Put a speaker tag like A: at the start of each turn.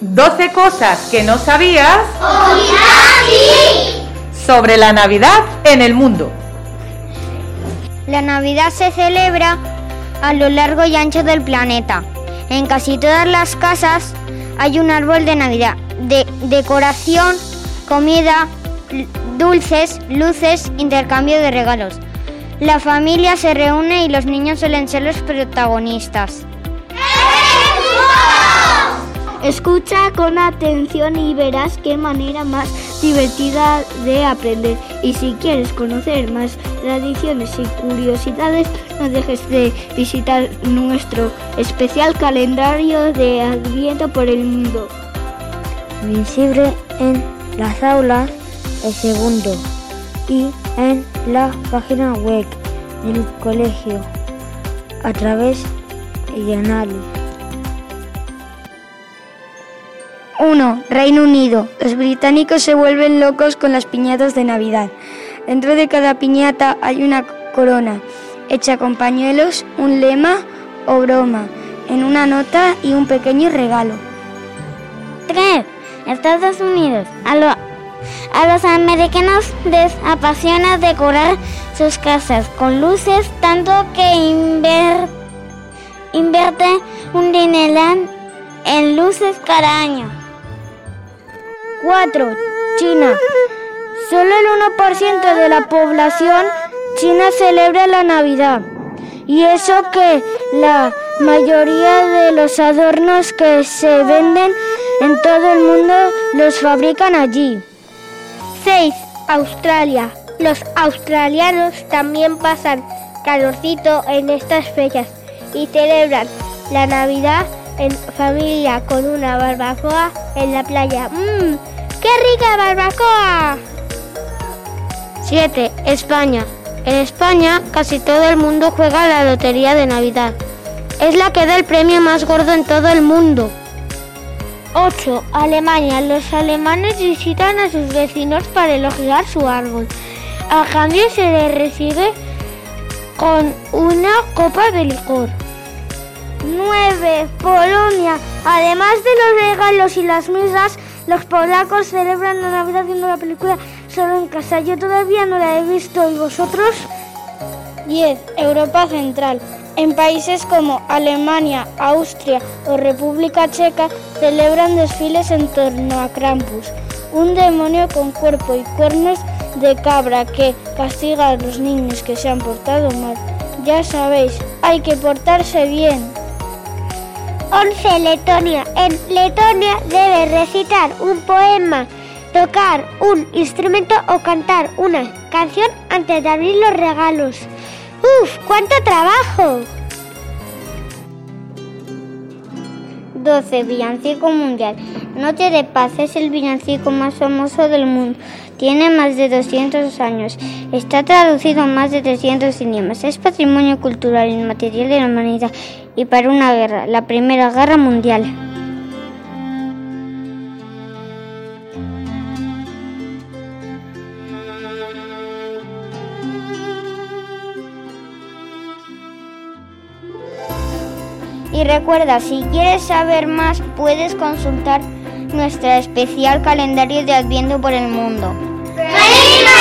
A: 12 cosas que no sabías sobre la Navidad en el mundo.
B: La Navidad se celebra a lo largo y ancho del planeta. En casi todas las casas hay un árbol de Navidad, de decoración, comida, dulces, luces, intercambio de regalos. La familia se reúne y los niños suelen ser los protagonistas.
C: Escucha con atención y verás qué manera más divertida de aprender. Y si quieres conocer más tradiciones y curiosidades, no dejes de visitar nuestro especial calendario de Adviento por el mundo.
D: Visible en las aulas el segundo y en la página web del colegio a través de Yanali.
B: 1. Reino Unido. Los británicos se vuelven locos con las piñatas de Navidad. Dentro de cada piñata hay una corona, hecha con pañuelos, un lema o broma, en una nota y un pequeño regalo.
E: 3. Estados Unidos. A, los americanos les apasiona decorar sus casas con luces tanto que invierte un dinero en luces cada año.
B: 4. China. Solo el 1% de la población china celebra la Navidad. Y eso que la mayoría de los adornos que se venden en todo el mundo los fabrican allí. 6. Australia. Los australianos también pasan calorcito en estas fechas y celebran la Navidad en familia con una barbacoa en la playa. ¡Mmm! ¡Qué rica barbacoa! 7. España. En España casi todo el mundo juega la lotería de Navidad. Es la que da el premio más gordo en todo el mundo. 8. Alemania. Los alemanes visitan a sus vecinos para elogiar su árbol. A cambio se les recibe con una copa de licor. 9. Polonia. Además de los regalos y las misas, los polacos celebran la Navidad viendo la película solo en casa. Yo todavía no la he visto. ¿Y vosotros? 10. Europa Central. En países como Alemania, Austria o República Checa celebran desfiles en torno a Krampus, un demonio con cuerpo y cuernos de cabra que castiga a los niños que se han portado mal. Ya sabéis, hay que portarse bien. 11. Letonia. En Letonia debe recitar un poema, tocar un instrumento o cantar una canción antes de abrir los regalos. ¡Uf! ¡Cuánto trabajo! 12. Villancico Mundial. Noche de Paz es el villancico más famoso del mundo. Tiene más de 200 años. Está traducido en más de 300 idiomas. Es patrimonio cultural inmaterial de la humanidad y para una guerra, la Primera Guerra Mundial. Y recuerda, si quieres saber más, puedes consultar nuestra especial calendario de Adviento por el mundo.
F: ¡Feliz